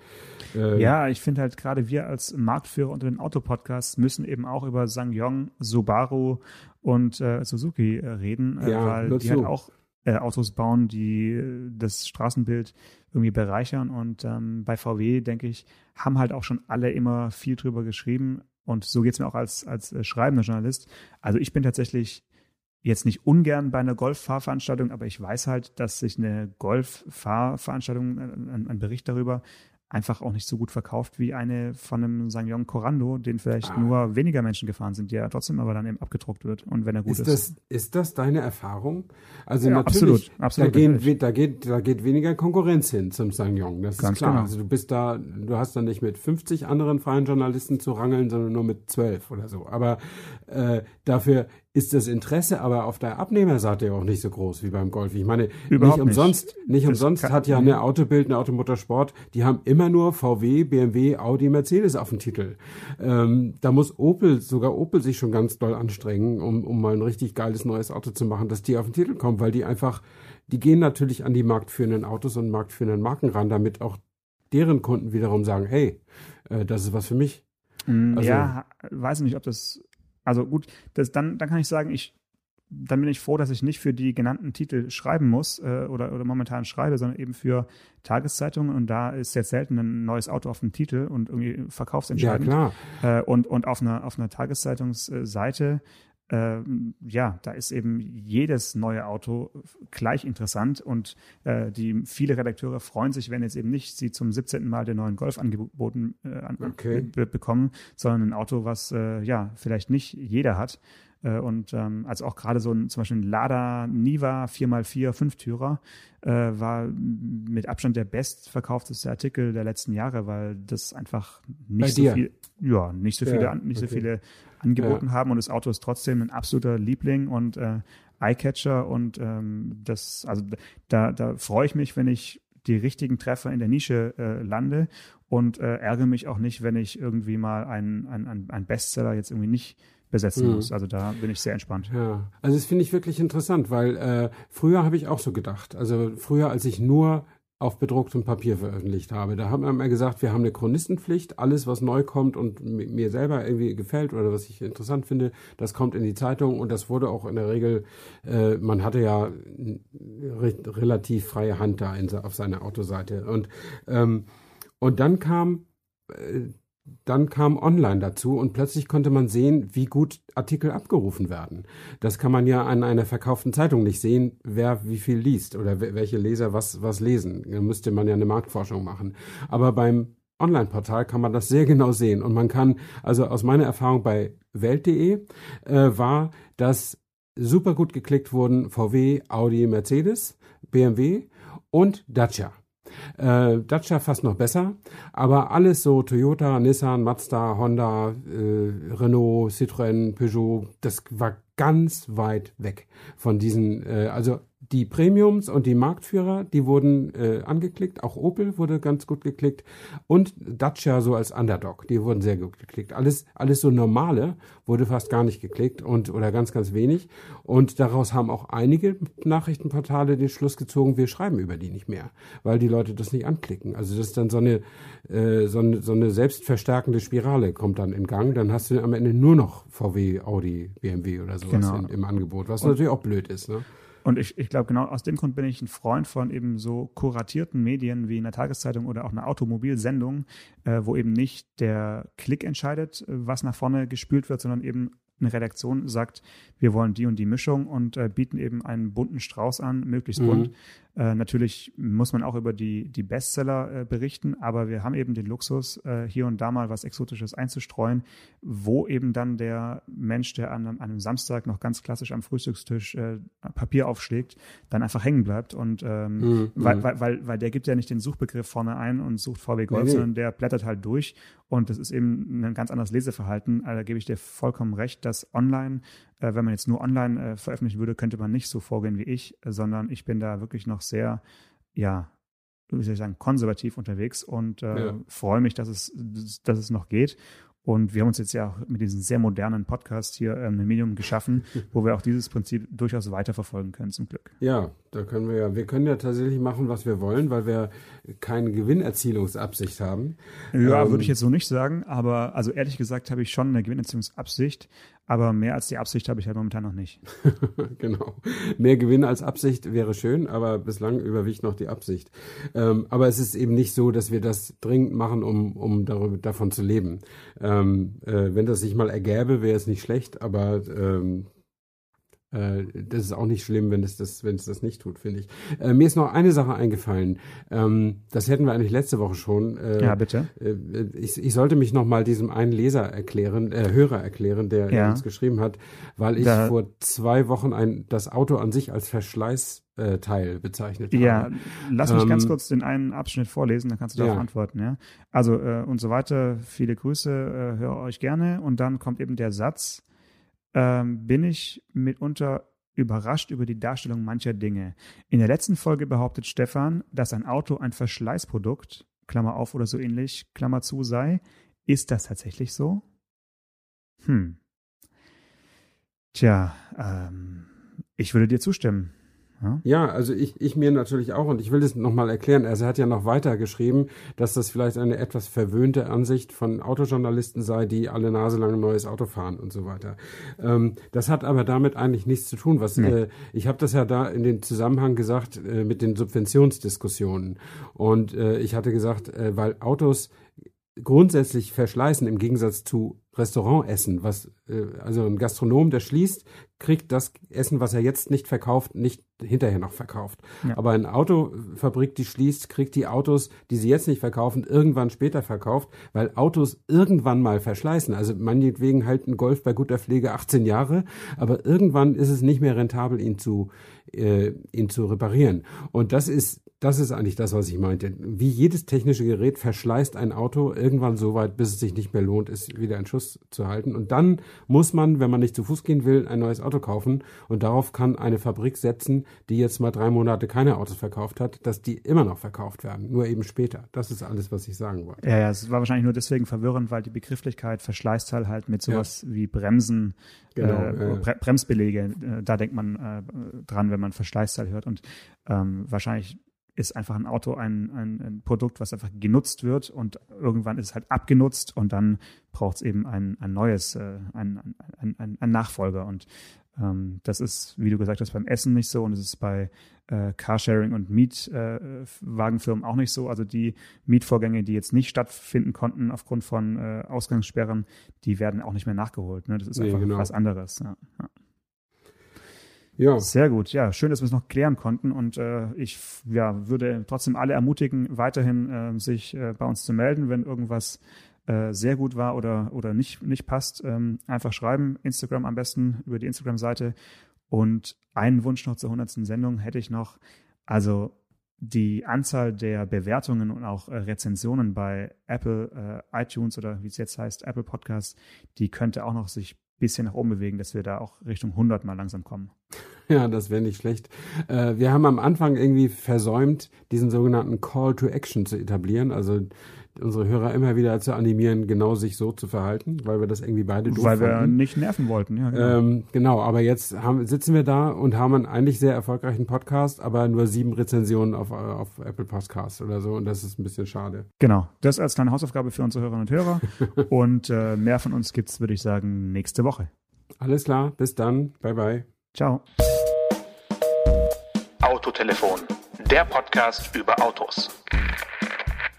Äh, ja, ich finde halt gerade wir als Marktführer unter den Autopodcasts müssen eben auch über Sangyong, Subaru und äh, Suzuki äh, reden, äh, ja, weil die halt auch äh, Autos bauen, die äh, das Straßenbild irgendwie bereichern. Und ähm, bei VW, denke ich, haben halt auch schon alle immer viel drüber geschrieben. Und so geht es mir auch als, als äh, schreibender Journalist. Also ich bin tatsächlich jetzt nicht ungern bei einer Golffahrveranstaltung, aber ich weiß halt, dass sich eine Golffahrveranstaltung, ein, ein Bericht darüber, einfach auch nicht so gut verkauft wie eine von einem Sangyong Corando, den vielleicht ah. nur weniger Menschen gefahren sind, der trotzdem aber dann eben abgedruckt wird und wenn er gut ist. Ist das, ist das deine Erfahrung? Also ja, natürlich, absolut, absolut, da, gehen, da, geht, da geht weniger Konkurrenz hin zum Sangyong, das Ganz ist klar. Genau. Also du bist da, du hast da nicht mit 50 anderen freien Journalisten zu rangeln, sondern nur mit 12 oder so. Aber äh, dafür ist das Interesse aber auf der Abnehmerseite auch nicht so groß wie beim Golf. Ich meine, Überhaupt nicht umsonst, nicht, nicht umsonst hat ja eine Autobild, eine Automotorsport, die haben immer nur VW, BMW, Audi, Mercedes auf dem Titel. Ähm, da muss Opel, sogar Opel sich schon ganz doll anstrengen, um, um mal ein richtig geiles neues Auto zu machen, dass die auf den Titel kommen, weil die einfach, die gehen natürlich an die marktführenden Autos und marktführenden Marken ran, damit auch deren Kunden wiederum sagen, hey, äh, das ist was für mich. Mm, also, ja, weiß nicht, ob das also gut, das, dann, dann kann ich sagen, ich, dann bin ich froh, dass ich nicht für die genannten Titel schreiben muss äh, oder, oder momentan schreibe, sondern eben für Tageszeitungen. Und da ist jetzt selten ein neues Auto auf dem Titel und irgendwie verkaufsentscheidend. Ja, klar. Äh, und, und auf einer, auf einer Tageszeitungsseite ja, da ist eben jedes neue Auto gleich interessant und äh, die viele Redakteure freuen sich, wenn jetzt eben nicht sie zum 17. Mal den neuen Golf angeboten äh, okay. bekommen, sondern ein Auto, was äh, ja vielleicht nicht jeder hat. Äh, und ähm, also auch gerade so ein zum Beispiel ein Lada Niva 4x4 Fünftürer äh, war mit Abstand der bestverkaufteste Artikel der letzten Jahre, weil das einfach nicht so viel, ja, nicht so viele, ja, nicht okay. so viele angeboten ja. haben und das Auto ist trotzdem ein absoluter Liebling und äh, Eyecatcher und ähm, das, also da, da freue ich mich, wenn ich die richtigen Treffer in der Nische äh, lande und äh, ärgere mich auch nicht, wenn ich irgendwie mal einen ein, ein Bestseller jetzt irgendwie nicht besetzen mhm. muss. Also da bin ich sehr entspannt. Ja, also das finde ich wirklich interessant, weil äh, früher habe ich auch so gedacht. Also früher, als ich nur auf bedrucktem Papier veröffentlicht habe. Da haben wir immer gesagt, wir haben eine Chronistenpflicht. Alles, was neu kommt und mir selber irgendwie gefällt oder was ich interessant finde, das kommt in die Zeitung und das wurde auch in der Regel, äh, man hatte ja re relativ freie Hand da in, auf seiner Autoseite. Und, ähm, und dann kam äh, dann kam Online dazu und plötzlich konnte man sehen, wie gut Artikel abgerufen werden. Das kann man ja an einer verkauften Zeitung nicht sehen, wer wie viel liest oder welche Leser was, was lesen. Da müsste man ja eine Marktforschung machen. Aber beim Online-Portal kann man das sehr genau sehen. Und man kann, also aus meiner Erfahrung bei Welt.de äh, war, dass super gut geklickt wurden VW, Audi, Mercedes, BMW und Dacia. Äh, Dacia fast noch besser, aber alles so Toyota, Nissan, Mazda, Honda, äh, Renault, Citroën, Peugeot, das war ganz weit weg von diesen, äh, also die Premiums und die Marktführer, die wurden äh, angeklickt. Auch Opel wurde ganz gut geklickt. Und Dacia so als Underdog, die wurden sehr gut geklickt. Alles, alles so normale wurde fast gar nicht geklickt und oder ganz, ganz wenig. Und daraus haben auch einige Nachrichtenportale den Schluss gezogen, wir schreiben über die nicht mehr, weil die Leute das nicht anklicken. Also das ist dann so eine, äh, so eine, so eine selbstverstärkende Spirale kommt dann in Gang. Dann hast du am Ende nur noch VW, Audi, BMW oder sowas genau. in, im Angebot, was und natürlich auch blöd ist. Ne? Und ich, ich glaube, genau aus dem Grund bin ich ein Freund von eben so kuratierten Medien wie in der Tageszeitung oder auch einer Automobilsendung, äh, wo eben nicht der Klick entscheidet, was nach vorne gespült wird, sondern eben eine Redaktion sagt, wir wollen die und die Mischung und äh, bieten eben einen bunten Strauß an, möglichst mhm. bunt. Äh, natürlich muss man auch über die, die Bestseller äh, berichten, aber wir haben eben den Luxus, äh, hier und da mal was Exotisches einzustreuen, wo eben dann der Mensch, der an, an einem Samstag noch ganz klassisch am Frühstückstisch äh, Papier aufschlägt, dann einfach hängen bleibt. Und ähm, mhm. weil, weil, weil, weil der gibt ja nicht den Suchbegriff vorne ein und sucht VW Golf, nee. sondern der blättert halt durch und das ist eben ein ganz anderes Leseverhalten. Also, da gebe ich dir vollkommen recht, dass online äh, wenn man jetzt nur online äh, veröffentlichen würde, könnte man nicht so vorgehen wie ich, sondern ich bin da wirklich noch sehr, ja, wie soll ich sagen, konservativ unterwegs und äh, Ja. freue mich, dass es, dass es noch geht. Und wir haben uns jetzt ja auch mit diesem sehr modernen Podcast hier ähm, ein Medium geschaffen, wo wir auch dieses Prinzip durchaus weiterverfolgen können, zum Glück. Ja, da können wir ja, wir können ja tatsächlich machen, was wir wollen, weil wir keine Gewinnerzielungsabsicht haben. Ja, Ähm, würde ich jetzt so nicht sagen, aber also ehrlich gesagt habe ich schon eine Gewinnerziehungsabsicht, aber mehr als die Absicht habe ich halt momentan noch nicht. genau. Mehr Gewinn als Absicht wäre schön, aber bislang überwiegt noch die Absicht. Ähm, aber es ist eben nicht so, dass wir das dringend machen, um, um darüber, davon zu leben. Ähm, äh, wenn das sich mal ergäbe, wäre es nicht schlecht, aber ähm, äh, das ist auch nicht schlimm, wenn es das, wenn es das nicht tut, finde ich. Äh, mir ist noch eine Sache eingefallen. Ähm, das hätten wir eigentlich letzte Woche schon. Äh, Ja, bitte. äh, ich, ich sollte mich noch mal diesem einen Leser erklären, äh, Hörer erklären, der Ja. uns geschrieben hat, weil ich Da- vor zwei Wochen ein, das Auto an sich als Verschleißteil bezeichnet habe. Ja, lass mich Ähm, ganz kurz den einen Abschnitt vorlesen, dann kannst du darauf ja. antworten. Ja? Also äh, und so weiter, viele Grüße, äh, höre euch gerne. Und dann kommt eben der Satz, ähm, bin ich mitunter überrascht über die Darstellung mancher Dinge. In der letzten Folge behauptet Stefan, dass ein Auto ein Verschleißprodukt, Klammer auf oder so ähnlich, Klammer zu sei. Ist das tatsächlich so? Hm. Tja, ähm, ich würde dir zustimmen. Ja? Ja, also ich, ich mir natürlich auch und ich will das nochmal erklären. Also er hat ja noch weiter geschrieben, dass das vielleicht eine etwas verwöhnte Ansicht von Autojournalisten sei, die alle Nase lang ein neues Auto fahren und so weiter. Ähm, das hat aber damit eigentlich nichts zu tun. Was Nee. äh, ich habe das ja da in den Zusammenhang gesagt äh, mit den Subventionsdiskussionen und äh, ich hatte gesagt, äh, weil Autos grundsätzlich verschleißen im Gegensatz zu Restaurantessen, was äh, also ein Gastronom, der schließt, kriegt das Essen, was er jetzt nicht verkauft, nicht hinterher noch verkauft. Ja. Aber eine Autofabrik, die schließt, kriegt die Autos, die sie jetzt nicht verkaufen, irgendwann später verkauft, weil Autos irgendwann mal verschleißen. Also meinetwegen halt ein Golf bei guter Pflege 18 Jahre, aber irgendwann ist es nicht mehr rentabel, ihn zu, äh, ihn zu reparieren. Und das ist das ist eigentlich das, was ich meinte. Wie jedes technische Gerät verschleißt ein Auto irgendwann so weit, bis es sich nicht mehr lohnt, es wieder in Schuss zu halten. Und dann muss man, wenn man nicht zu Fuß gehen will, ein neues Auto kaufen. Und darauf kann eine Fabrik setzen, die jetzt mal drei Monate keine Autos verkauft hat, dass die immer noch verkauft werden, nur eben später. Das ist alles, was ich sagen wollte. Ja, ja, es war wahrscheinlich nur deswegen verwirrend, weil die Begrifflichkeit Verschleißteil halt mit sowas wie Bremsen, Genau, äh, ja. Bre Bremsbelege, äh, da denkt man äh, dran, wenn man Verschleißteil hört. Und ähm, wahrscheinlich ist einfach ein Auto ein, ein, ein Produkt, was einfach genutzt wird und irgendwann ist es halt abgenutzt und dann braucht es eben ein, ein neues, äh, ein, ein, ein, ein Nachfolger. Und ähm, das ist, wie du gesagt hast, beim Essen nicht so und es ist bei äh, Carsharing und Mietwagenfirmen auch nicht so. Also die Mietvorgänge, die jetzt nicht stattfinden konnten aufgrund von äh, Ausgangssperren, die werden auch nicht mehr nachgeholt. Ne? Das ist Nee, einfach genau. was anderes. Ja. Ja. Sehr gut, ja, schön, dass wir es noch klären konnten und äh, ich ja, würde trotzdem alle ermutigen, weiterhin äh, sich äh, bei uns zu melden, wenn irgendwas äh, sehr gut war oder, oder nicht, nicht passt. Ähm, einfach schreiben, Instagram am besten über die Instagram-Seite. Und einen Wunsch noch zur 100. Sendung hätte ich noch. Also die Anzahl der Bewertungen und auch äh, Rezensionen bei Apple äh, iTunes oder wie es jetzt heißt, Apple Podcasts, die könnte auch noch sich bisschen nach oben bewegen, dass wir da auch Richtung 100 mal langsam kommen. Ja, das wäre nicht schlecht. Äh, wir haben am Anfang irgendwie versäumt, diesen sogenannten Call to Action zu etablieren, also unsere Hörer immer wieder zu animieren, genau sich so zu verhalten, weil wir das irgendwie beide doof Weil wir fanden. nicht nerven wollten, ja. Genau. Ähm, genau, aber jetzt haben, sitzen wir da und haben einen eigentlich sehr erfolgreichen Podcast, aber nur sieben Rezensionen auf, auf Apple Podcasts oder so und das ist ein bisschen schade. genau. Das als kleine Hausaufgabe für unsere Hörerinnen und Hörer. und äh, mehr von uns gibt's, würde ich sagen, nächste Woche. Alles klar, bis dann, bye bye. Ciao. Autotelefon, der Podcast über Autos.